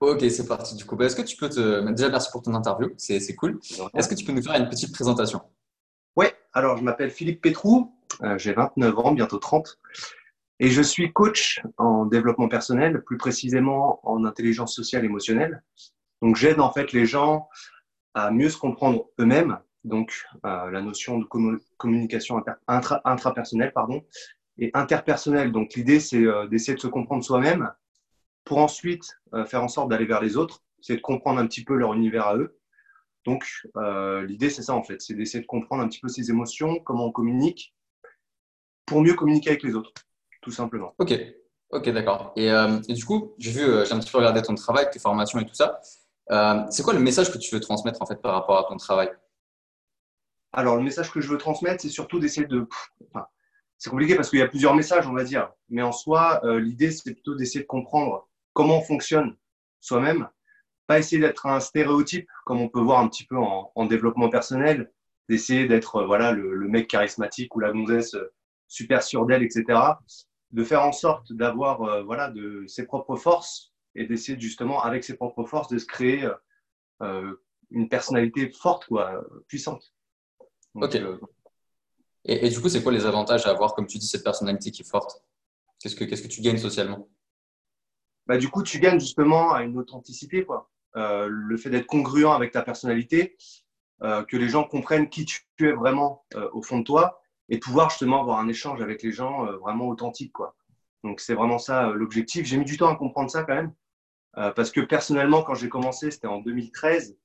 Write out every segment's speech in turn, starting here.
Ok, c'est parti du coup. Bah, est-ce que tu peux te... Déjà, merci pour ton interview, c'est cool. Est-ce que tu peux nous faire une petite présentation? Oui, alors je m'appelle Philippe Pétrou, euh, j'ai 29 ans, bientôt 30, et je suis coach en développement personnel, plus précisément en intelligence sociale émotionnelle. Donc j'aide en fait les gens à mieux se comprendre eux-mêmes, donc euh, la notion de communication intrapersonnelle, pardon, et interpersonnelle. Donc l'idée c'est euh, d'essayer de se comprendre soi-même pour ensuite euh, faire en sorte d'aller vers les autres, c'est de comprendre un petit peu leur univers à eux. Donc, euh, l'idée, c'est ça en fait, c'est d'essayer de comprendre un petit peu ses émotions, comment on communique, pour mieux communiquer avec les autres, tout simplement. Ok, ok, d'accord. Et, euh, du coup, j'ai vu, j'ai un petit peu regardé ton travail, tes formations et tout ça. c'est quoi le message que tu veux transmettre en fait par rapport à ton travail? Alors, le message que je veux transmettre, c'est surtout d'essayer de. Enfin, c'est compliqué parce qu'il y a plusieurs messages, on va dire. Mais en soi, l'idée, c'est plutôt d'essayer de comprendre comment on fonctionne soi-même, pas essayer d'être un stéréotype comme on peut voir un petit peu en, développement personnel, d'essayer d'être euh, voilà le, mec charismatique ou la gonzesse euh, super sûre d'elle, etc. De faire en sorte d'avoir euh, voilà de ses propres forces et d'essayer justement avec ses propres forces de se créer une personnalité forte quoi, puissante. ok. et, et, du coup, c'est quoi les avantages à avoir, comme tu dis, cette personnalité qui est forte? Qu'est-ce que qu'est-ce que tu gagnes socialement? Bah, du coup, tu gagnes justement à une authenticité, quoi. Euh, le fait d'être congruent avec ta personnalité, euh, que les gens comprennent qui tu es vraiment euh, au fond de toi et pouvoir justement avoir un échange avec les gens vraiment authentique, quoi. Donc, c'est vraiment ça l'objectif. J'ai mis du temps à comprendre ça quand même, parce que personnellement, quand j'ai commencé, c'était en 2013,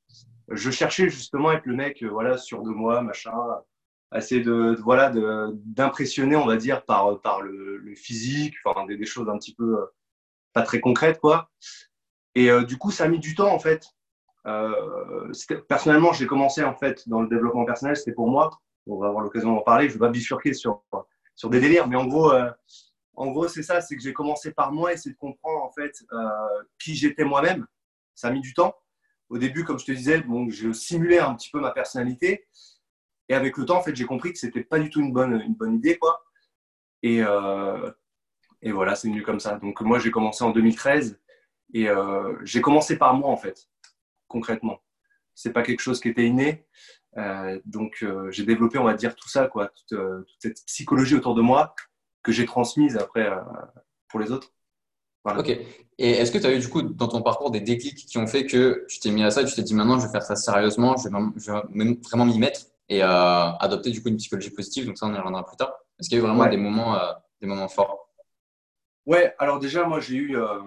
je cherchais justement à être le mec, voilà, sûr de moi, machin, essayer de, voilà d'impressionner on va dire par par le, physique enfin des, choses un petit peu pas très concrète, quoi. Et euh, du coup, ça a mis du temps, en fait. Euh, personnellement, j'ai commencé, en fait, dans le développement personnel, c'était pour moi. On va avoir l'occasion d'en parler. Je vais pas bifurquer sur, sur des délires, mais en gros, euh, en gros c'est ça, c'est que j'ai commencé par moi, essayer de comprendre, en fait, qui j'étais moi-même. Ça a mis du temps. Au début, comme je te disais, bon, je simulais un petit peu ma personnalité. Et avec le temps, en fait, j'ai compris que c'était pas du tout une bonne, une bonne idée, quoi. Et, et voilà, c'est venu comme ça. Donc moi, j'ai commencé en 2013 et euh, j'ai commencé par moi en fait, concrètement. C'est pas quelque chose qui était inné. Euh, donc euh, j'ai développé, on va dire, tout ça, quoi, toute, cette psychologie autour de moi que j'ai transmise après pour les autres. Ok. Et est-ce que tu as eu du coup dans ton parcours des déclics qui ont fait que tu t'es mis à ça et tu t'es dit maintenant je vais faire ça sérieusement, je vais, vraiment m'y mettre et adopter du coup une psychologie positive. Donc ça on y reviendra plus tard. Est-ce qu'il y a eu vraiment des moments, des moments forts? Ouais, alors déjà, moi, j'ai eu euh,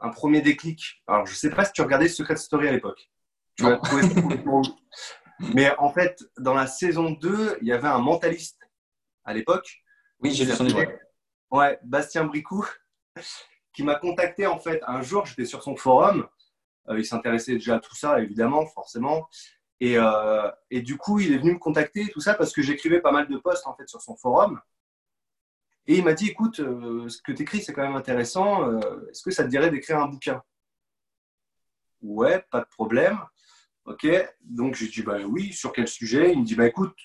un premier déclic. Alors, je sais pas si tu regardais Secret Story à l'époque. Tu vas trouver Mais en fait, dans la saison 2, il y avait un mentaliste à l'époque. Oui, j'ai vu son livre. Ouais, Bastien Bricou, qui m'a contacté en fait un jour. J'étais sur son forum. Euh, il s'intéressait déjà à tout ça, évidemment, forcément. Et, euh, et, du coup, il est venu me contacter, tout ça, parce que j'écrivais pas mal de posts en fait sur son forum. Et il m'a dit, écoute, euh, ce que tu écris, c'est quand même intéressant. Euh, est-ce que ça te dirait d'écrire un bouquin? Ouais, pas de problème. Ok, donc j'ai dit, bah oui, sur quel sujet? Il me dit, bah écoute,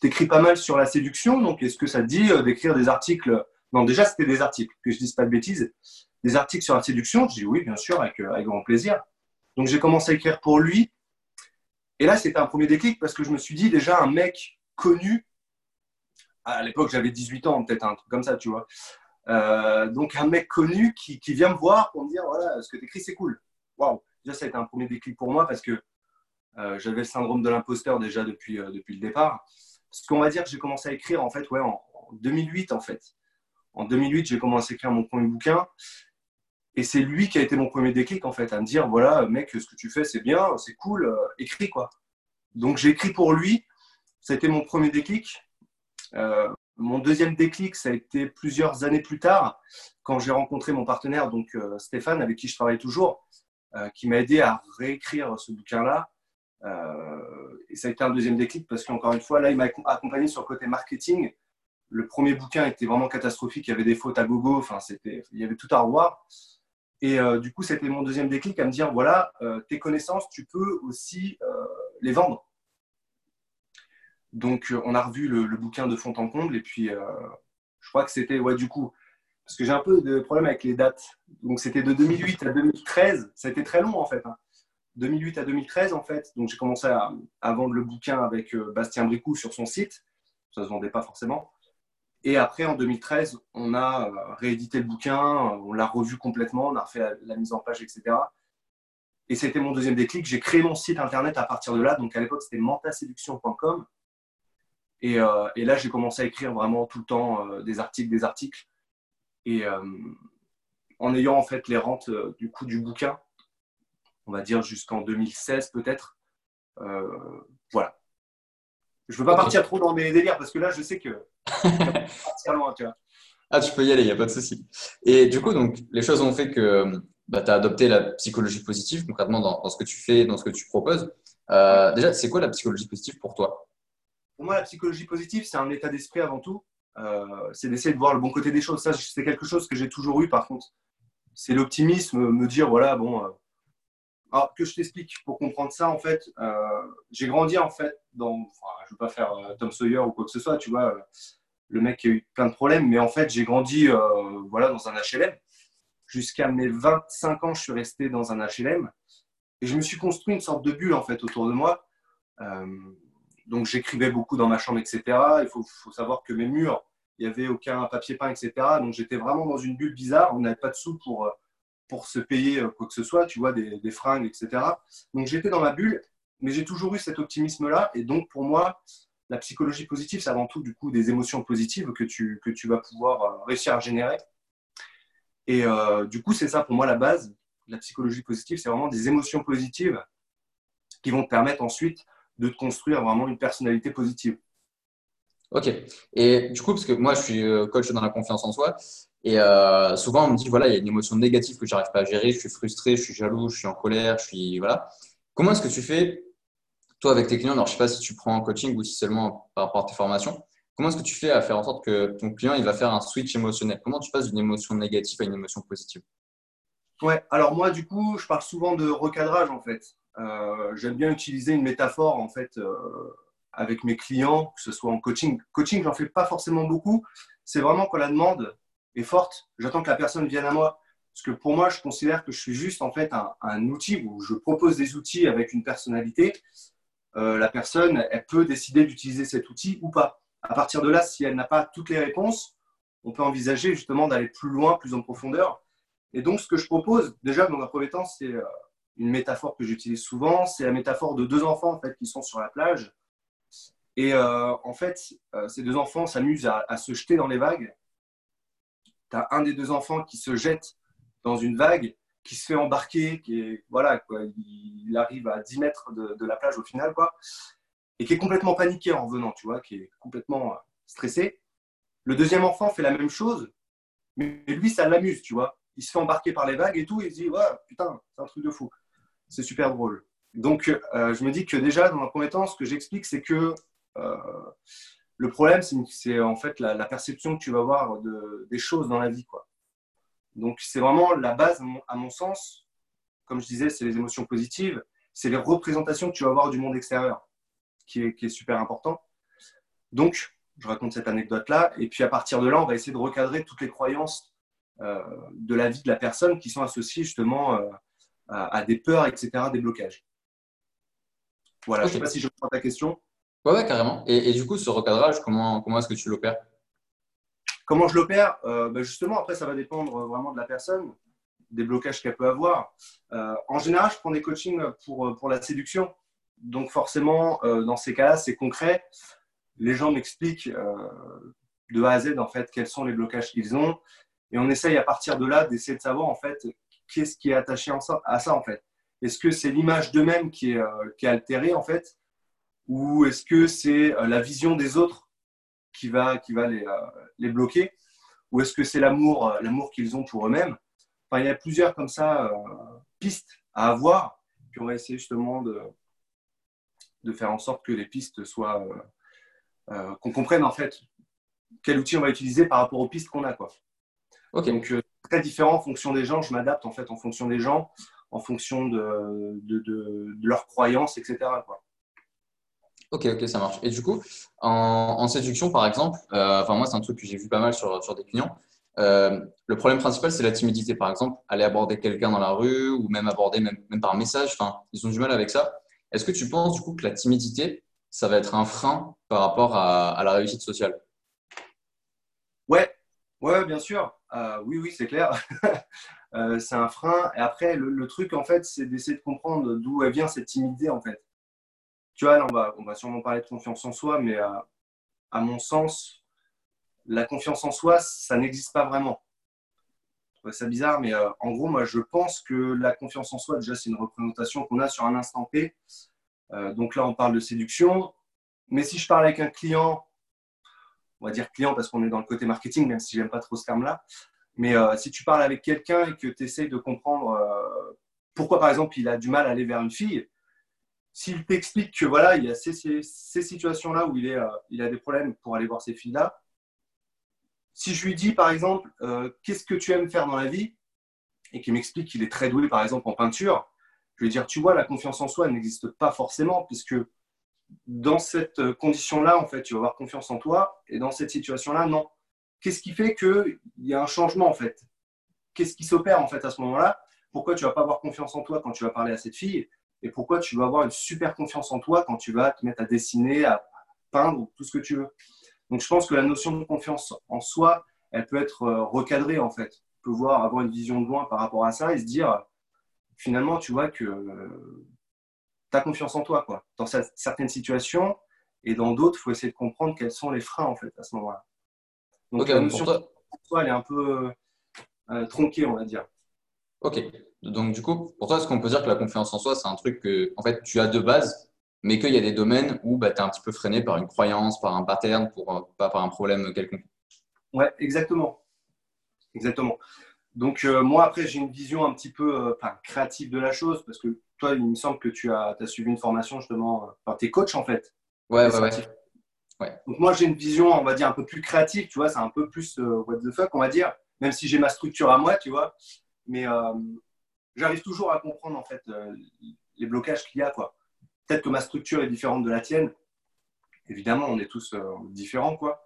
tu écris pas mal sur la séduction, donc est-ce que ça te dit euh, d'écrire des articles? Non, déjà, c'était des articles, que je dise pas de bêtises. Des articles sur la séduction? Je dis, oui, bien sûr, avec, avec grand plaisir. Donc j'ai commencé à écrire pour lui. Et là, c'était un premier déclic parce que je me suis dit, déjà, un mec connu à l'époque, j'avais 18 ans, peut-être un truc comme ça, tu vois. Euh, donc, un mec connu qui, vient me voir pour me dire voilà, ce que tu écris, c'est cool. Waouh, déjà, ça a été un premier déclic pour moi parce que euh, j'avais le syndrome de l'imposteur déjà depuis, euh, depuis le départ. Parce qu'on va dire j'ai commencé à écrire en fait, ouais, en, 2008 en fait. En 2008, j'ai commencé à écrire mon premier bouquin. Et c'est lui qui a été mon premier déclic en fait, à me dire voilà, mec, ce que tu fais, c'est bien, c'est cool, écris quoi. Donc j'ai écrit pour lui. Ça a été mon premier déclic. Euh, mon deuxième déclic, ça a été plusieurs années plus tard, quand j'ai rencontré mon partenaire, donc euh, Stéphane, avec qui je travaille toujours, euh, qui m'a aidé à réécrire ce bouquin-là. et ça a été un deuxième déclic parce qu'encore une fois, là, il m'a accompagné sur le côté marketing. Le premier bouquin était vraiment catastrophique, il y avait des fautes à gogo, enfin, il y avait tout à revoir. Et du coup, c'était mon deuxième déclic à me dire voilà, tes connaissances, tu peux aussi les vendre. Donc, euh, on a revu le, bouquin de fond en comble. Et puis, euh, je crois que c'était, ouais, du coup, parce que j'ai un peu de problème avec les dates. Donc c'était de 2008 à 2013. Ça a été très long en fait. 2008 hein. à 2013 en fait. Donc j'ai commencé à, vendre le bouquin avec euh, Bastien Bricou sur son site. Ça se vendait pas forcément. Et après en 2013, on a réédité le bouquin, on l'a revu complètement, on a refait la, mise en page, etc. Et c'était mon deuxième déclic. J'ai créé mon site internet à partir de là. Donc à l'époque, c'était mentaséduction.com. Et, euh, et, là, j'ai commencé à écrire vraiment tout le temps des articles, des articles. Et euh, en ayant en fait les rentes euh, du coup du bouquin, on va dire jusqu'en 2016 peut-être. Euh, voilà. Je ne veux pas partir trop dans mes délires parce que là, je sais que partir loin, tu vois. Ah, tu peux y aller, il n'y a pas de souci. Et du coup, donc, les choses ont fait que bah, tu as adopté la psychologie positive concrètement dans, ce que tu fais, dans ce que tu proposes. déjà, c'est quoi la psychologie positive pour toi? Pour moi, la psychologie positive, c'est un état d'esprit avant tout. Euh, c'est d'essayer de voir le bon côté des choses. Ça, c'est quelque chose que j'ai toujours eu, par contre. C'est l'optimisme, me dire, voilà, bon. Euh, alors, que je t'explique pour comprendre ça, en fait, euh, j'ai grandi, en fait, dans. Je ne veux pas faire Tom Sawyer ou quoi que ce soit, tu vois, le mec qui a eu plein de problèmes, mais en fait, j'ai grandi, voilà, dans un HLM. Jusqu'à mes 25 ans, je suis resté dans un HLM. Et je me suis construit une sorte de bulle, en fait, autour de moi. Donc, j'écrivais beaucoup dans ma chambre, etc. Il faut, savoir que mes murs, il n'y avait aucun papier peint, etc. Donc j'étais vraiment dans une bulle bizarre. On n'avait pas de sous pour, euh, pour se payer euh, quoi que ce soit, tu vois, des, des fringues, etc. Donc j'étais dans ma bulle, mais j'ai toujours eu cet optimisme-là. Et donc pour moi, la psychologie positive, c'est avant tout du coup des émotions positives que tu, que tu vas pouvoir euh, réussir à générer. Et du coup, c'est ça pour moi la base. La psychologie positive, c'est vraiment des émotions positives qui vont te permettre ensuite de te construire vraiment une personnalité positive. Ok. Et du coup, parce que moi, je suis euh, coach dans la confiance en soi, et euh, souvent on me dit voilà, il y a une émotion négative que j'arrive pas à gérer, je suis frustré, je suis jaloux, je suis en colère, je suis voilà. Comment est-ce que tu fais toi avec tes clients? Alors, je sais pas si tu prends en coaching ou si seulement par rapport à tes formations. Comment est-ce que tu fais à faire en sorte que ton client il va faire un switch émotionnel? Comment tu passes d'une émotion négative à une émotion positive? Ouais. Alors moi, du coup, je parle souvent de recadrage en fait. Euh, j'aime bien utiliser une métaphore en fait avec mes clients, que ce soit en coaching. Coaching, j'en fais pas forcément beaucoup. C'est vraiment quand la demande est forte, j'attends que la personne vienne à moi. Parce que pour moi, je considère que je suis juste en fait un, outil où je propose des outils avec une personnalité. Euh, la personne, elle peut décider d'utiliser cet outil ou pas. À partir de là, si elle n'a pas toutes les réponses, on peut envisager justement d'aller plus loin, plus en profondeur. Et donc, ce que je propose, déjà, dans un premier temps, c'est euh, une métaphore que j'utilise souvent. C'est la métaphore de deux enfants en fait, qui sont sur la plage et euh, en fait, euh, ces deux enfants s'amusent à, se jeter dans les vagues. Tu as un des deux enfants qui se jette dans une vague, qui se fait embarquer, qui voilà, quoi, il arrive à 10 mètres de, la plage au final, quoi, et qui est complètement paniqué en revenant, tu vois, qui est complètement euh, stressé. Le deuxième enfant fait la même chose, mais lui, ça l'amuse, tu vois. Il se fait embarquer par les vagues et tout, il se dit, ouais, putain, c'est un truc de fou. C'est super drôle. Donc, je me dis que déjà, dans un premier temps, ce que j'explique, c'est que euh, le problème, c'est en fait la, perception que tu vas avoir de, des choses dans la vie. Quoi. Donc, c'est vraiment la base, à mon, sens. Comme je disais, c'est les émotions positives, c'est les représentations que tu vas avoir du monde extérieur, qui est, qui est super important. Donc, je raconte cette anecdote-là, et puis à partir de là, on va essayer de recadrer toutes les croyances euh, de la vie de la personne qui sont associées justement euh, à, des peurs, etc., des blocages. Voilà, je ne sais pas si je reprends ta question. Ouais, carrément. Et, du coup, ce recadrage, comment, comment est-ce que tu l'opères? Comment je l'opère? Euh, ben, Justement, après, ça va dépendre vraiment de la personne, des blocages qu'elle peut avoir. Euh, en général, je prends des coachings pour, pour la séduction. Donc, forcément, euh, dans ces cas-là, c'est concret. Les gens m'expliquent de A à Z, en fait, quels sont les blocages qu'ils ont. Et on essaye à partir de là d'essayer de savoir, en fait, qu'est-ce qui est attaché à ça, en fait. Est-ce que c'est l'image d'eux-mêmes qui est, qui est altérée, en fait? Ou est-ce que c'est euh, la vision des autres qui va, qui va les, euh, les bloquer? Ou est-ce que c'est l'amour, euh, l'amour qu'ils ont pour eux-mêmes? Enfin, Il y a plusieurs comme ça pistes à avoir. Puis on va essayer justement de, de faire en sorte que les pistes soient. qu'on comprenne en fait quel outil on va utiliser par rapport aux pistes qu'on a. Quoi. Donc, très différent en fonction des gens. Je m'adapte en fait en fonction des gens, en fonction de, de, de, de leurs croyances, etc. Quoi. Ok, ok, ça marche. Et du coup, en, séduction, par exemple, euh, enfin moi, c'est un truc que j'ai vu pas mal sur, sur des clients. euh, le problème principal, c'est la timidité. Par exemple, aller aborder quelqu'un dans la rue ou même aborder même, même par message. Enfin, ils ont du mal avec ça. Est-ce que tu penses du coup que la timidité, ça va être un frein par rapport à, la réussite sociale? Ouais, ouais, bien sûr. Euh, oui, oui, c'est clair. Euh, c'est un frein. Et après, le, truc, en fait, c'est d'essayer de comprendre d'où vient cette timidité, en fait. Tu vois, on, va, on va sûrement parler de confiance en soi, mais à mon sens, la confiance en soi, ça n'existe pas vraiment. C'est bizarre, mais euh, en gros, moi, je pense que la confiance en soi, déjà, c'est une représentation qu'on a sur un instant. Euh, donc là, on parle de séduction. Mais si je parle avec un client, on va dire client parce qu'on est dans le côté marketing, même si j'aime pas trop ce terme-là. Mais euh, si tu parles avec quelqu'un et que tu essayes de comprendre pourquoi, par exemple, il a du mal à aller vers une fille, s'il t'explique que voilà, il y a ces, situations-là où il, est, il a des problèmes pour aller voir ces filles-là, si je lui dis, par exemple, euh, qu'est-ce que tu aimes faire dans la vie, et qu'il m'explique qu'il est très doué, par exemple, en peinture, je vais dire, tu vois, la confiance en soi n'existe pas forcément, puisque dans cette condition-là, en fait, tu vas avoir confiance en toi, et dans cette situation-là, non. Qu'est-ce qui fait qu'il y a un changement, en fait? Qu'est-ce qui s'opère, en fait, à ce moment-là? Pourquoi tu vas pas avoir confiance en toi quand tu vas parler à cette fille? Et pourquoi tu vas avoir une super confiance en toi quand tu vas te mettre à dessiner, à peindre, tout ce que tu veux? Donc, je pense que la notion de confiance en soi, elle peut être euh, recadrée en fait. On peut voir, avoir une vision de loin par rapport à ça et se dire, finalement, tu vois que euh, as confiance en toi, quoi. Dans certaines situations et dans d'autres, il faut essayer de comprendre quels sont les freins en fait à ce moment-là. Donc, la notion de soi, elle est un peu euh, tronquée, on va dire. Ok. Donc, du coup, pour toi, est-ce qu'on peut dire que la confiance en soi, c'est un truc que en fait, tu as de base mais qu'il y a des domaines où bah, tu es un petit peu freiné par une croyance, par un pattern, pour, euh, pas par un problème quelconque? Ouais, exactement. Exactement. Donc, euh, moi, après, j'ai une vision un petit peu euh, créative de la chose, parce que toi, il me semble que tu as, as suivi une formation justement, par tes coachs en fait. Ouais, ouais, ouais, Donc, moi, j'ai une vision, on va dire, un peu plus créative, tu vois, c'est un peu plus what the fuck, on va dire, même si j'ai ma structure à moi, tu vois. Mais j'arrive toujours à comprendre en fait les blocages qu'il y a, quoi. Peut-être que ma structure est différente de la tienne. Évidemment, on est tous euh, différents, quoi.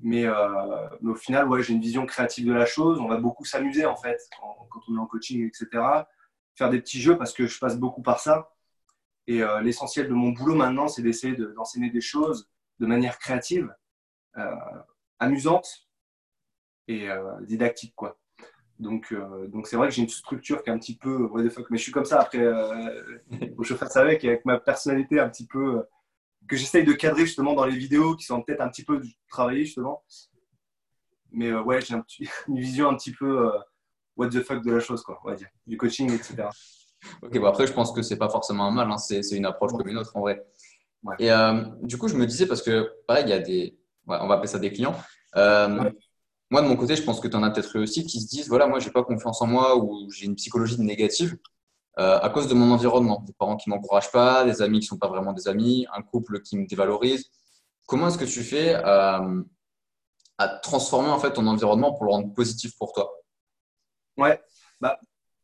Mais, euh, mais, au final, ouais, j'ai une vision créative de la chose. On va beaucoup s'amuser, en fait, quand, on est en coaching, etc. Faire des petits jeux parce que je passe beaucoup par ça. Et euh, l'essentiel de mon boulot maintenant, c'est d'essayer d'enseigner des choses de manière créative, amusante et didactique, quoi. Donc, euh, donc c'est vrai que j'ai une structure qui est un petit peu mais je suis comme ça. Après, euh, faut que je fasse avec, avec ma personnalité un petit peu euh, que j'essaye de cadrer justement dans les vidéos qui sont peut-être un petit peu travaillées justement. Mais euh, ouais, j'ai un une vision un petit peu what the fuck de la chose, quoi, on va dire, du coaching, etc. Ok, bon après, je pense que c'est pas forcément un mal, hein, c'est une approche comme une autre en vrai. Et du coup, je me disais, parce que pareil, il y a des, on va appeler ça des clients moi, de mon côté, je pense que tu en as peut-être eu aussi qui se disent voilà, moi, j'ai pas confiance en moi ou j'ai une psychologie négative euh, à cause de mon environnement. Des parents qui m'encouragent pas, des amis qui sont pas vraiment des amis, un couple qui me dévalorise. Comment est-ce que tu fais euh, à transformer en fait ton environnement pour le rendre positif pour toi? Ouais, bah,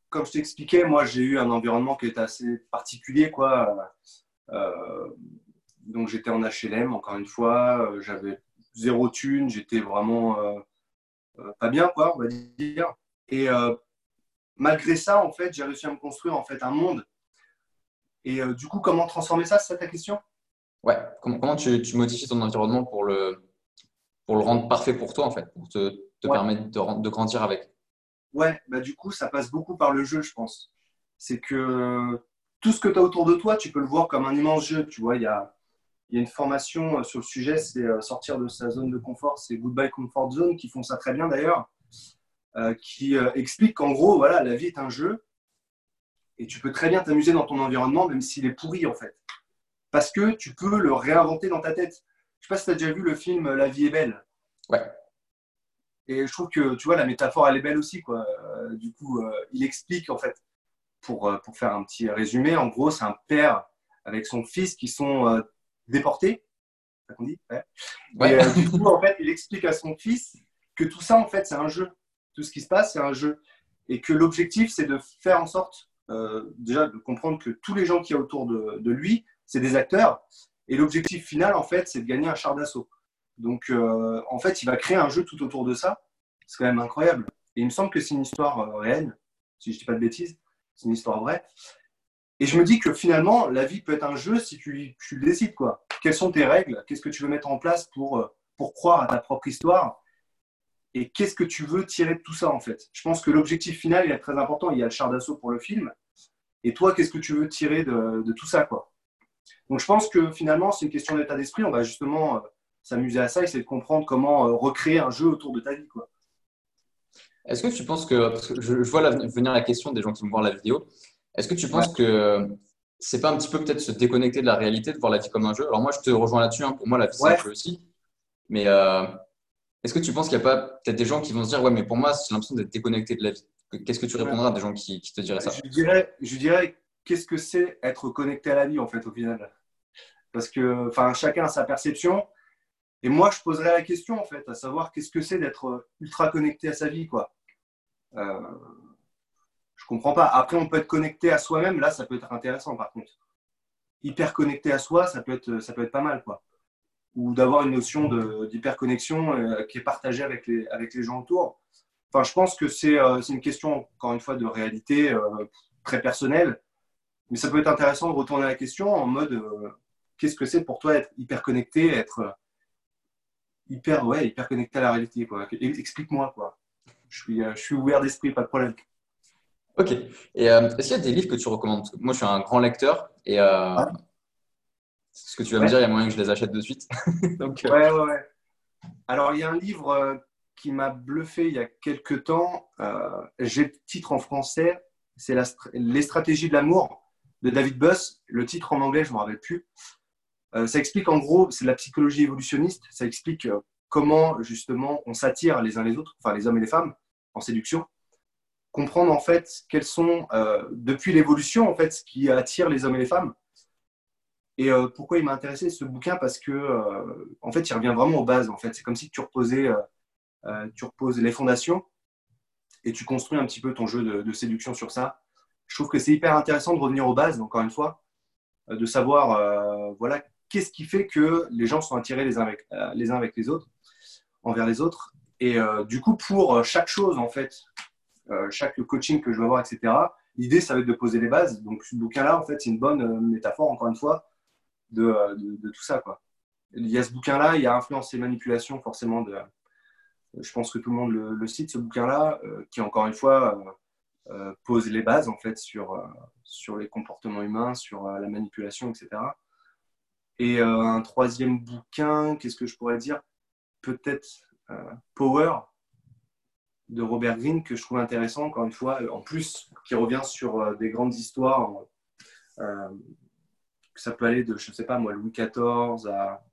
comme je t'expliquais, moi, j'ai eu un environnement qui est assez particulier, quoi. Euh, donc, j'étais en HLM, encore une fois, j'avais zéro thune, j'étais vraiment pas bien, quoi, on va dire. Malgré ça, en fait, j'ai réussi à me construire en fait un monde. Et euh, du coup, comment transformer ça, c'est ça ta question? Ouais. Comment, comment tu, tu, modifies ton environnement pour le, pour le rendre parfait pour toi, en fait, pour te, te permettre de, de, grandir avec Ouais, bah du coup, ça passe beaucoup par le jeu, je pense. C'est que tout ce que tu as autour de toi, tu peux le voir comme un immense jeu. Tu vois, il y a, il y a une formation euh, sur le sujet, c'est euh, sortir de sa zone de confort, c'est Goodbye Comfort Zone, qui font ça très bien d'ailleurs, euh, qui explique qu'en gros, voilà, la vie est un jeu et tu peux très bien t'amuser dans ton environnement, même s'il est pourri en fait. Parce que tu peux le réinventer dans ta tête. Je sais pas si tu as déjà vu le film La vie est belle. Ouais. Et je trouve que, tu vois, la métaphore, elle est belle aussi. Quoi. du coup, il explique, en fait, pour, pour faire un petit résumé, en gros, c'est un père avec son fils qui sont déporté. Ça qu'on dit? Ouais. Euh, du coup, en fait, il explique à son fils que tout ça, en fait, c'est un jeu. Tout ce qui se passe, c'est un jeu. Et que l'objectif, c'est de faire en sorte, euh, déjà, de comprendre que tous les gens qui y a autour de, lui, c'est des acteurs. Et l'objectif final, en fait, c'est de gagner un char d'assaut. Donc, euh, en fait, il va créer un jeu tout autour de ça. C'est quand même incroyable. Et il me semble que c'est une histoire euh, réelle, si je ne dis pas de bêtises. C'est une histoire vraie. Et je me dis que finalement, la vie peut être un jeu si tu, tu décides. Quoi. Quelles sont tes règles? Qu'est-ce que tu veux mettre en place pour, pour croire à ta propre histoire? Et qu'est-ce que tu veux tirer de tout ça, en fait? Je pense que l'objectif final, il est très important. Il y a le char d'assaut pour le film. Et toi, qu'est-ce que tu veux tirer de, de tout ça quoi? Donc, je pense que finalement, c'est une question d'état d'esprit. On va justement euh, s'amuser à ça, essayer de comprendre comment euh, recréer un jeu autour de ta vie. Quoi. Est-ce que tu penses que, parce que je, vois venir la question des gens qui vont voir la vidéo, est-ce que tu penses que c'est pas un petit peu peut-être se déconnecter de la réalité, de voir la vie comme un jeu? Alors moi, je te rejoins là-dessus. Hein. Pour moi, la vie, c'est un jeu aussi. Mais euh, est-ce que tu penses qu'il n'y a pas peut-être des gens qui vont se dire, ouais, mais pour moi, j'ai l'impression d'être déconnecté de la vie Qu'est-ce que tu répondras à des gens qui, te diraient ça Je dirais, je dirais qu'est-ce que c'est être connecté à la vie, en fait, au final? Parce que chacun a sa perception. Et moi, je poserais la question, en fait, à savoir qu'est-ce que c'est d'être ultra connecté à sa vie, quoi. Euh, je comprends pas. Après, on peut être connecté à soi-même. Là, ça peut être intéressant, par contre. Hyper connecté à soi, ça peut être, ça peut être pas mal, quoi. Ou d'avoir une notion d'hyperconnexion euh, qui est partagée avec les, avec les gens autour. Enfin, je pense que c'est euh, une question, encore une fois, de réalité très personnelle. Mais ça peut être intéressant de retourner à la question en mode qu'est-ce que c'est pour toi être hyper connecté, être hyper, ouais, hyper connecté à la réalité. Explique-moi. Quoi. Je, suis, euh, je suis ouvert d'esprit, pas de problème. Ok. Et euh, est-ce qu'il y a des livres que tu recommandes? Moi, je suis un grand lecteur et euh, ce que tu vas me dire, il y a moyen que je les achète de suite. Donc, ouais, ouais, ouais. Alors, il y a un livre qui m'a bluffé il y a quelques temps. J'ai le titre en français, c'est Les stratégies de l'amour de David Buss. Le titre en anglais, je ne me rappelle plus. Euh, ça explique en gros, c'est de la psychologie évolutionniste, ça explique euh, comment justement on s'attire les uns les autres, enfin les hommes et les femmes, en séduction. Comprendre en fait quels sont, euh, depuis l'évolution, en fait, ce qui attire les hommes et les femmes. Et pourquoi il m'a intéressé ce bouquin? Parce que, en fait, il revient vraiment aux bases. En fait, c'est comme si tu reposais, tu reposes les fondations et tu construis un petit peu ton jeu de, séduction sur ça. Je trouve que c'est hyper intéressant de revenir aux bases, encore une fois, de savoir, voilà, qu'est-ce qui fait que les gens sont attirés les uns avec euh, les, uns avec les autres, envers les autres. Et euh, du coup, pour euh, chaque chose, en fait, chaque coaching que je vais avoir, etc., l'idée, ça va être de poser les bases. Donc, ce bouquin-là, en fait, c'est une bonne métaphore, encore une fois, de, de, tout ça. Quoi. Il y a ce bouquin-là, il y a Influence et Manipulation, forcément, de, je pense que tout le monde le, cite, ce bouquin-là, qui, encore une fois, pose les bases, en fait, sur, sur les comportements humains, sur la manipulation, etc. Et euh, un troisième bouquin, qu'est-ce que je pourrais dire? Peut-être euh, Power de Robert Greene que je trouve intéressant, encore une fois, en plus, qui revient sur euh, des grandes histoires. Ça peut aller de, je ne sais pas moi, Louis XIV à,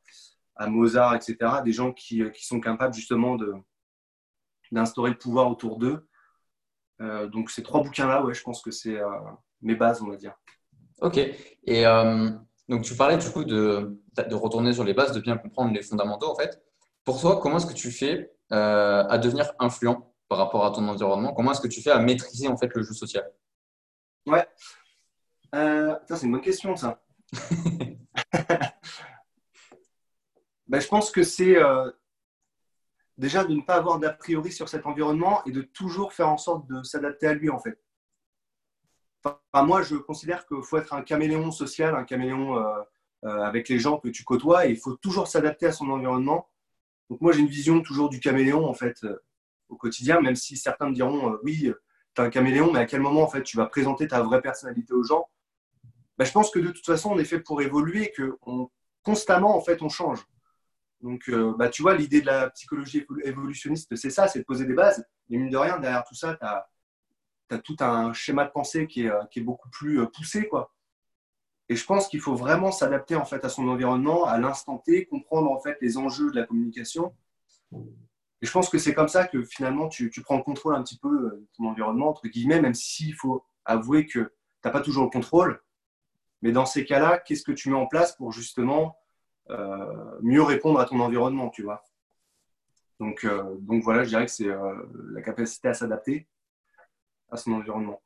à Mozart, etc. Des gens qui, qui sont capables justement d'instaurer le pouvoir autour d'eux. donc ces trois bouquins-là, ouais, je pense que c'est mes bases, on va dire. Ok. Et donc, tu parlais du coup de, de, retourner sur les bases, de bien comprendre les fondamentaux en fait. Pour toi, comment est-ce que tu fais euh, à devenir influent par rapport à ton environnement? Comment est-ce que tu fais à maîtriser en fait le jeu social? Ouais, euh, c'est une bonne question ça. ben, je pense que c'est euh, déjà de ne pas avoir d'a priori sur cet environnement et de toujours faire en sorte de s'adapter à lui en fait moi, je considère qu'il faut être un caméléon social, un caméléon euh, euh, avec les gens que tu côtoies, et il faut toujours s'adapter à son environnement. Donc moi, j'ai une vision toujours du caméléon en fait au quotidien, même si certains me diront oui, tu es un caméléon, mais à quel moment en fait tu vas présenter ta vraie personnalité aux gens? Bah, Je pense que de toute façon, on est fait pour évoluer, que constamment en fait on change. Donc, bah, tu vois, l'idée de la psychologie évolutionniste, c'est ça, c'est de poser des bases. Et mine de rien, derrière tout ça, tu as, tout un schéma de pensée qui est, euh, beaucoup plus euh, poussé. Quoi. Et je pense qu'il faut vraiment s'adapter en fait à son environnement, à l'instant T, comprendre en fait les enjeux de la communication. Et je pense que c'est comme ça que finalement tu, tu, prends le contrôle un petit peu euh, de ton environnement, entre guillemets, même s'il faut avouer que tu n'as pas toujours le contrôle. Mais dans ces cas-là, qu'est-ce que tu mets en place pour justement mieux répondre à ton environnement, tu vois? Donc, donc voilà, je dirais que c'est la capacité à s'adapter à son environnement.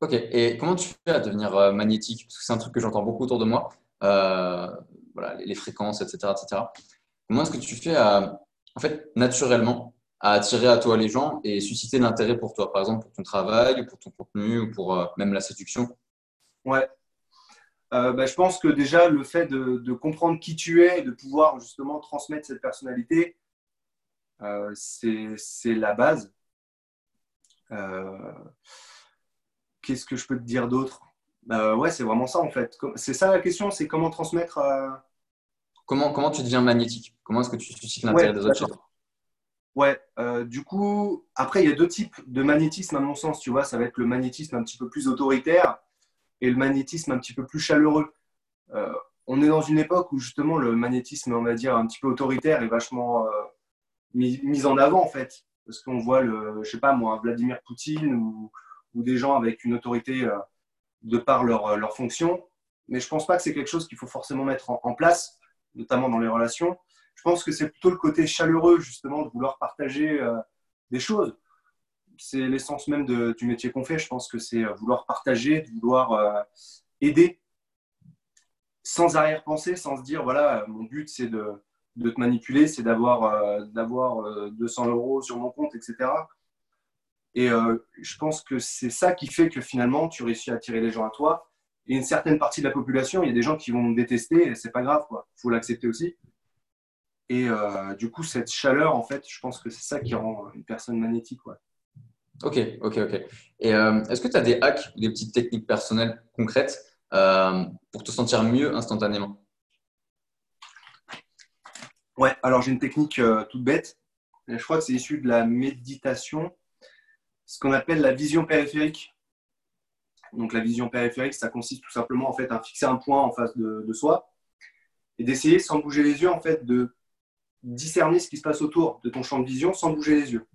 Ok, et comment tu fais à devenir euh, magnétique? Parce que c'est un truc que j'entends beaucoup autour de moi, euh, voilà, les, fréquences, etc., etc. Comment est-ce que tu fais à, en fait, naturellement à attirer à toi les gens et susciter l'intérêt pour toi, par exemple pour ton travail, pour ton contenu ou pour euh, même la séduction? Ouais. Euh, bah, je pense que déjà le fait de, comprendre qui tu es et de pouvoir justement transmettre cette personnalité, euh, c'est la base. Qu'est-ce que je peux te dire d'autre? Ouais, c'est vraiment ça en fait. C'est ça la question, c'est comment transmettre. Comment, comment tu deviens magnétique? Comment est-ce que tu suscites l'intérêt des autres Ouais, euh, du coup, après, il y a deux types de magnétisme, à mon sens, tu vois. Ça va être le magnétisme un petit peu plus autoritaire et le magnétisme un petit peu plus chaleureux. Euh, on est dans une époque où, justement, le magnétisme, on va dire, un petit peu autoritaire est vachement euh, mis, en avant, en fait. Parce qu'on voit, le, je sais pas moi, Vladimir Poutine ou, des gens avec une autorité de par leur, leur fonction. Mais je pense pas que c'est quelque chose qu'il faut forcément mettre en place, notamment dans les relations je pense que c'est plutôt le côté chaleureux, justement, de vouloir partager euh, des choses. C'est l'essence même du métier qu'on fait. Je pense que c'est euh, vouloir partager, de vouloir euh, aider sans arrière-pensée, sans se dire, voilà, mon but, c'est de, te manipuler, c'est d'avoir d'avoir 200 euros sur mon compte, etc. Et je pense que c'est ça qui fait que finalement, tu réussis à attirer les gens à toi. Et une certaine partie de la population, il y a des gens qui vont me détester, et c'est pas grave, quoi. faut l'accepter aussi. Et euh, du coup, cette chaleur, en fait, je pense que c'est ça qui rend une personne magnétique. Ok, ok, ok. Et euh, est-ce que tu as des hacks ou des petites techniques personnelles concrètes euh, pour te sentir mieux instantanément? Ouais, alors j'ai une technique toute bête. Je crois que c'est issu de la méditation, ce qu'on appelle la vision périphérique. Donc la vision périphérique, ça consiste tout simplement en fait à fixer un point en face de, de soi et d'essayer sans bouger les yeux en fait de discerner ce qui se passe autour de ton champ de vision sans bouger les yeux.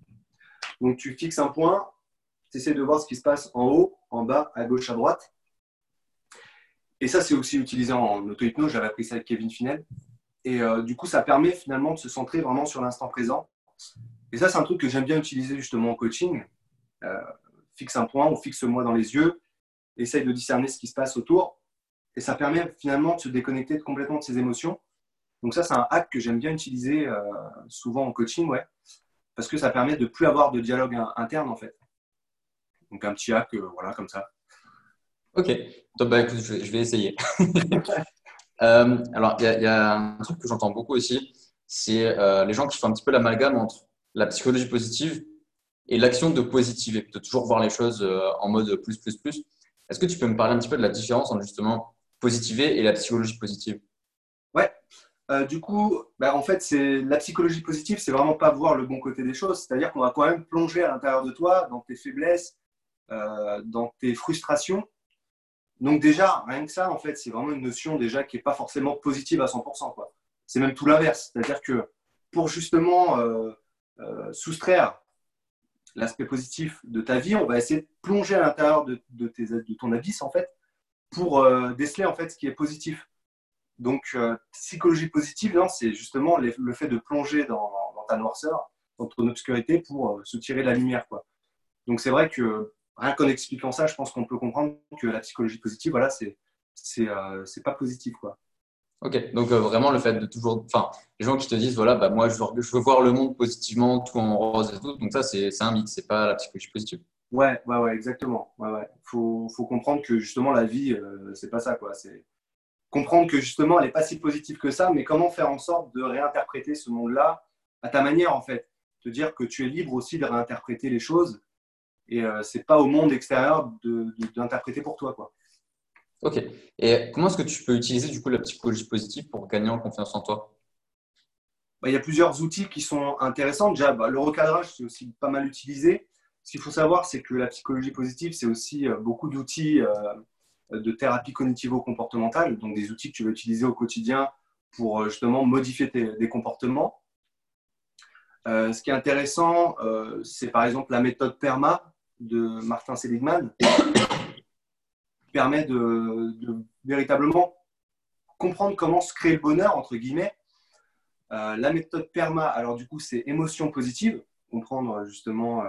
Donc tu fixes un point, tu essaies de voir ce qui se passe en haut, en bas, à gauche, à droite. Et ça, c'est aussi utilisé en auto-hypnose. J'avais appris ça avec Kevin Finel. Et euh, du coup, ça permet finalement de se centrer vraiment sur l'instant présent. Et ça, c'est un truc que j'aime bien utiliser justement en coaching. Euh, fixe un point ou fixe-moi dans les yeux. Essaye de discerner ce qui se passe autour. Et ça permet finalement de se déconnecter complètement de ses émotions donc ça, c'est un hack que j'aime bien utiliser euh, souvent en coaching, ouais, parce que ça permet de plus avoir de dialogue interne en fait. Donc un petit hack, euh, voilà, comme ça. Ok, Top, bah, je, vais, essayer. Euh, alors, il y, a un truc que j'entends beaucoup aussi, c'est les gens qui font un petit peu l'amalgame entre la psychologie positive et l'action de positiver, de toujours voir les choses en mode plus, plus, plus. Est-ce que tu peux me parler un petit peu de la différence entre justement positiver et la psychologie positive? Ouais, euh, du coup, bah, en fait, c'est la psychologie positive, c'est vraiment pas voir le bon côté des choses. C'est-à-dire qu'on va quand même plonger à l'intérieur de toi, dans tes faiblesses, euh, dans tes frustrations. Donc déjà, rien que ça, en fait, c'est vraiment une notion déjà qui n'est pas forcément positive à 100%. C'est même tout l'inverse. C'est-à-dire que pour justement euh, soustraire l'aspect positif de ta vie, on va essayer de plonger à l'intérieur de, de, ton abysse, en fait, pour déceler en fait ce qui est positif. Donc, euh, psychologie positive, c'est justement le fait de plonger dans, ta noirceur, dans ton obscurité pour euh, se tirer de la lumière. Quoi. Donc, c'est vrai que rien qu'en expliquant ça, je pense qu'on peut comprendre que la psychologie positive, voilà, c'est c'est euh, pas positif. Quoi. Ok, donc vraiment le fait de toujours. Enfin, les gens qui te disent, voilà, bah, moi je veux, je veux voir le monde positivement, tout en rose et tout. Donc, ça, c'est un mythe, c'est pas la psychologie positive. Ouais, ouais, ouais, exactement. Il ouais, ouais. faut, faut, comprendre que justement la vie, c'est pas ça. quoi. C'est comprendre que justement, elle n'est pas si positive que ça, mais comment faire en sorte de réinterpréter ce monde-là à ta manière, en fait? Te dire que tu es libre aussi de réinterpréter les choses et euh, c'est pas au monde extérieur d'interpréter pour toi. Quoi. Ok. Et comment est-ce que tu peux utiliser du coup la psychologie positive pour gagner en confiance en toi? Bah, Il y a plusieurs outils qui sont intéressants. Déjà, bah, le recadrage, c'est aussi pas mal utilisé. Ce qu'il faut savoir, c'est que la psychologie positive, c'est aussi euh, beaucoup d'outils euh, de thérapie cognitivo-comportementale, donc des outils que tu vas utiliser au quotidien pour euh, justement modifier tes, des comportements. Euh, ce qui est intéressant, euh, c'est par exemple la méthode PERMA de Martin Seligman, qui permet de, véritablement comprendre comment se créer le bonheur, entre guillemets. la méthode PERMA, alors du coup, c'est émotion positive, comprendre justement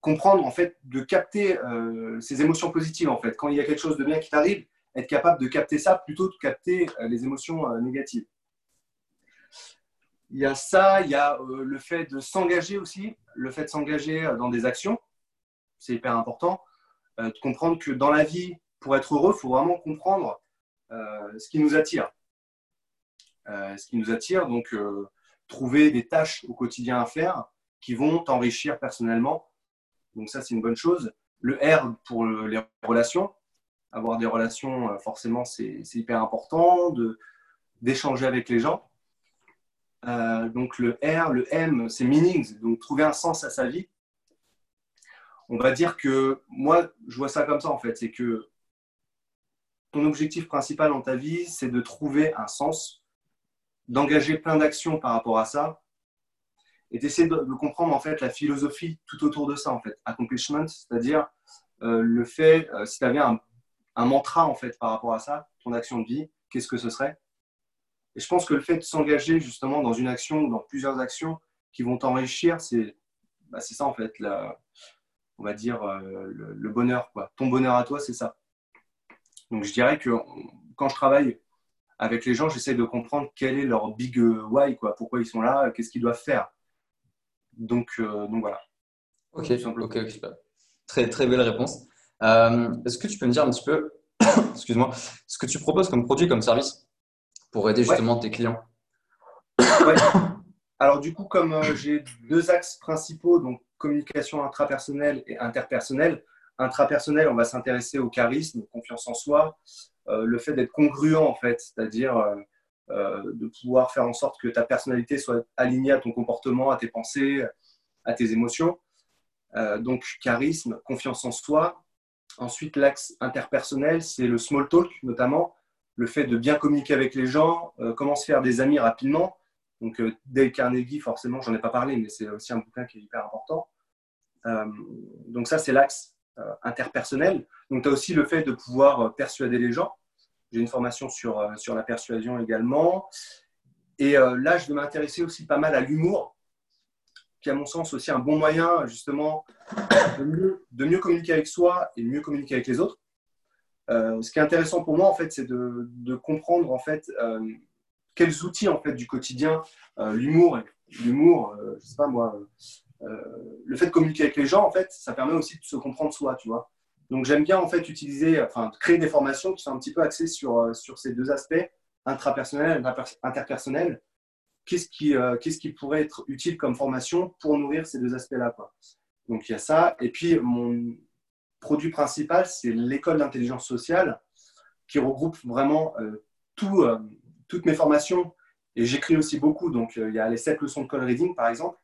comprendre, en fait, de capter euh, ces émotions positives, en fait. Quand il y a quelque chose de bien qui t'arrive, être capable de capter ça plutôt que de capter euh, les émotions euh, négatives. Il y a ça, il y a le fait de s'engager aussi, le fait de s'engager dans des actions. C'est hyper important. de comprendre que dans la vie, pour être heureux, il faut vraiment comprendre ce qui nous attire. ce qui nous attire, donc trouver des tâches au quotidien à faire qui vont t'enrichir personnellement. Donc ça, c'est une bonne chose. Le R pour les relations. Avoir des relations, euh, forcément, c'est hyper important d'échanger avec les gens. Euh, donc le R, le M, c'est meanings, donc trouver un sens à sa vie. On va dire que moi, je vois ça comme ça en fait, c'est que ton objectif principal dans ta vie, c'est de trouver un sens, d'engager plein d'actions par rapport à ça, et d'essayer de, comprendre en fait la philosophie tout autour de ça en fait. Accomplishment, c'est-à-dire euh, le fait, euh, si tu avais un, mantra en fait par rapport à ça, ton action de vie, qu'est-ce que ce serait? Et je pense que le fait de s'engager justement dans une action ou dans plusieurs actions qui vont t'enrichir, c'est bah, ça en fait, on va dire euh, le, le, bonheur. Quoi. Ton bonheur à toi, c'est ça. Donc je dirais que quand je travaille avec les gens, j'essaie de comprendre quel est leur big why, quoi, pourquoi ils sont là, qu'est-ce qu'ils doivent faire. Donc, euh, donc voilà. Ok, ok, Très, très belle réponse. Euh, est-ce que tu peux me dire un petit peu, excuse-moi, ce que tu proposes comme produit, comme service pour aider justement tes clients ouais. Alors du coup, comme euh, j'ai deux axes principaux, donc communication intrapersonnelle et interpersonnelle, intrapersonnel, on va s'intéresser au charisme, confiance en soi, le fait d'être congruent en fait, c'est-à-dire euh, de pouvoir faire en sorte que ta personnalité soit alignée à ton comportement, à tes pensées, à tes émotions. Euh, donc, charisme, confiance en soi. Ensuite, l'axe interpersonnel, c'est le small talk, notamment le fait de bien communiquer avec les gens, euh, comment se faire des amis rapidement. Donc, Dale Carnegie, forcément, j'en ai pas parlé, mais c'est aussi un bouquin qui est hyper important. donc, ça, c'est l'axe interpersonnel. Donc, tu as aussi le fait de pouvoir persuader les gens. J'ai une formation sur, euh, sur la persuasion également. Et euh, là, je vais m'intéresser aussi pas mal à l'humour, qui à mon sens aussi un bon moyen justement de mieux, de mieux communiquer avec soi et de mieux communiquer avec les autres. Euh, ce qui est intéressant pour moi, en fait, c'est de, de, comprendre en fait quels outils en fait du quotidien, l'humour, l'humour, je sais pas moi, le fait de communiquer avec les gens, en fait, ça permet aussi de se comprendre soi, tu vois. Donc j'aime bien en fait utiliser, enfin créer des formations qui sont un petit peu axées sur, euh, sur ces deux aspects, intrapersonnel interpersonnel. Qu'est-ce qui, euh, qu'est-ce qui pourrait être utile comme formation pour nourrir ces deux aspects-là Donc il y a ça. Et puis mon produit principal, c'est l'école d'intelligence sociale qui regroupe vraiment euh, tout, toutes mes formations. Et j'écris aussi beaucoup. Donc il y a les 7 leçons de call reading par exemple,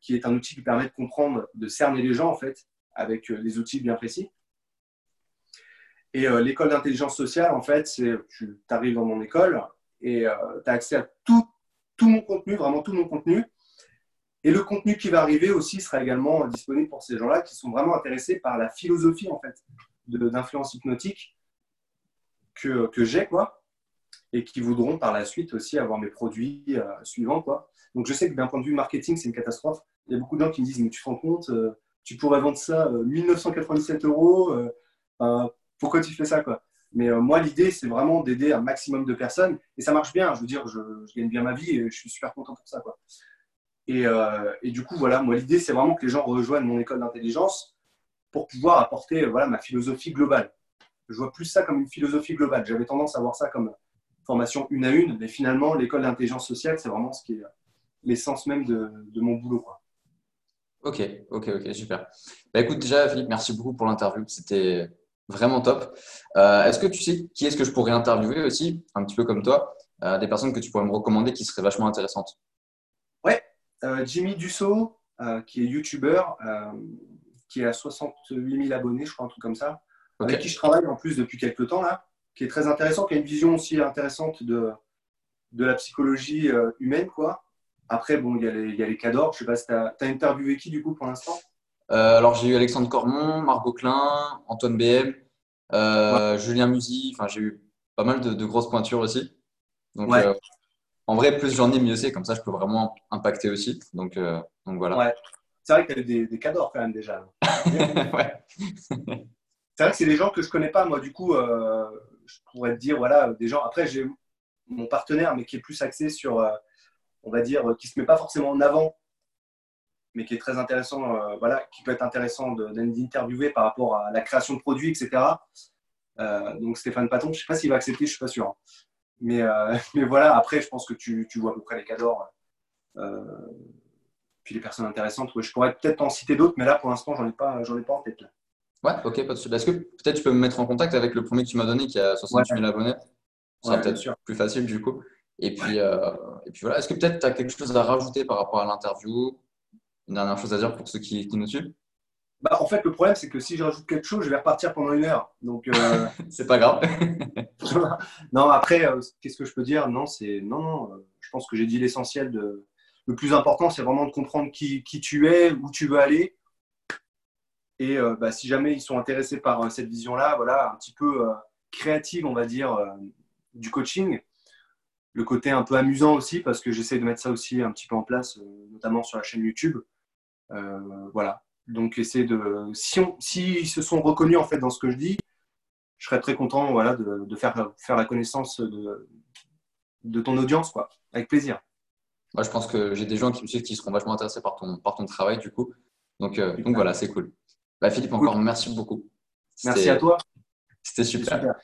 qui est un outil qui permet de comprendre, de cerner les gens en fait avec euh, des outils bien précis. Et euh, l'école d'intelligence sociale, en fait, c'est tu arrives dans mon école et euh, tu as accès à tout, mon contenu, vraiment tout mon contenu. Et le contenu qui va arriver aussi sera également disponible pour ces gens-là qui sont vraiment intéressés par la philosophie en fait d'influence hypnotique que, que j'ai quoi et qui voudront par la suite aussi avoir mes produits suivants quoi. Donc je sais que d'un point de vue marketing c'est une catastrophe. Il y a beaucoup de gens qui me disent mais tu te rends compte tu pourrais vendre ça 1997 euh, euros. Euh, pourquoi tu fais ça quoi? Mais euh, moi, l'idée, c'est vraiment d'aider un maximum de personnes. Et ça marche bien. Je veux dire, je, gagne bien ma vie et je suis super content pour ça. Quoi. Et, et du coup, voilà, moi, l'idée, c'est vraiment que les gens rejoignent mon école d'intelligence pour pouvoir apporter voilà, ma philosophie globale. Je vois plus ça comme une philosophie globale. J'avais tendance à voir ça comme formation une à une, mais finalement, l'école d'intelligence sociale, c'est vraiment ce qui est l'essence même de, de mon boulot. Quoi. Ok, ok, ok, super. Bah, écoute, déjà, Philippe, merci beaucoup pour l'interview. C'était vraiment top. Euh, est-ce que tu sais qui est-ce que je pourrais interviewer aussi, un petit peu comme toi, euh, des personnes que tu pourrais me recommander qui seraient vachement intéressantes? Ouais, euh, Jimmy Dussault, qui est YouTuber, qui a 68 000 abonnés, je crois, un truc comme ça, avec qui je travaille en plus depuis quelques temps, là, qui est très intéressant, qui a une vision aussi intéressante de, de la psychologie humaine, quoi. Après, bon, il y, a les, il y a les cadors. Je sais pas si tu as, interviewé qui du coup pour l'instant? Euh, Alors, j'ai eu Alexandre Cormon, Margot Klein, Antoine BM, euh, Julien Musy. Enfin, j'ai eu pas mal de, grosses pointures aussi. Donc, euh, en vrai, plus j'en ai, mieux c'est. Comme ça, je peux vraiment impacter aussi. Donc, donc voilà. Ouais. C'est vrai que tu as eu des, des cadors quand même déjà. ouais. c'est vrai que c'est des gens que je connais pas. Moi, du coup, je pourrais te dire, voilà, des gens. Après, j'ai mon partenaire, mais qui est plus axé sur on va dire, qui se met pas forcément en avant, mais qui est très intéressant, voilà, qui peut être intéressant d'interviewer par rapport à la création de produits, etc. donc Stéphane Paton, je sais pas s'il va accepter, je suis pas sûr. Hein. Mais, mais voilà, après, je pense que tu, tu vois à peu près les cadors. puis les personnes intéressantes, je pourrais peut-être en citer d'autres, mais là, pour l'instant, j'en ai pas, j'en ai pas en tête. Là. Ouais, ok, pas de. Est-ce que peut-être tu peux me mettre en contact avec le premier que tu m'as donné qui a 68 000 abonnés? Ça sera peut-être plus facile du coup. Et puis, euh, et puis voilà, est-ce que peut-être tu as quelque chose à rajouter par rapport à l'interview Une dernière chose à dire pour ceux qui, nous suivent? Bah, En fait, le problème, c'est que si je rajoute quelque chose, je vais repartir pendant une heure. Donc, euh... c'est pas grave. non, après, euh, qu'est-ce que je peux dire? Non, c'est non, non. Euh, je pense que j'ai dit l'essentiel. De... Le plus important, c'est vraiment de comprendre qui, qui tu es, où tu veux aller et bah, si jamais ils sont intéressés par cette vision-là, voilà, un petit peu créative, on va dire, du coaching. Le côté un peu amusant aussi, parce que j'essaie de mettre ça aussi un petit peu en place, notamment sur la chaîne YouTube. voilà. Donc, essayer de. Si, on, si se sont reconnus en fait dans ce que je dis, je serais très content voilà, de, de faire, faire la connaissance de, de ton audience, quoi. Avec plaisir. Moi, je pense que j'ai des gens qui me suivent qui seront vachement intéressés par ton, par ton travail, du coup. Donc, donc voilà, c'est cool. Bah, Philippe, encore merci beaucoup. Merci à toi. C'était super.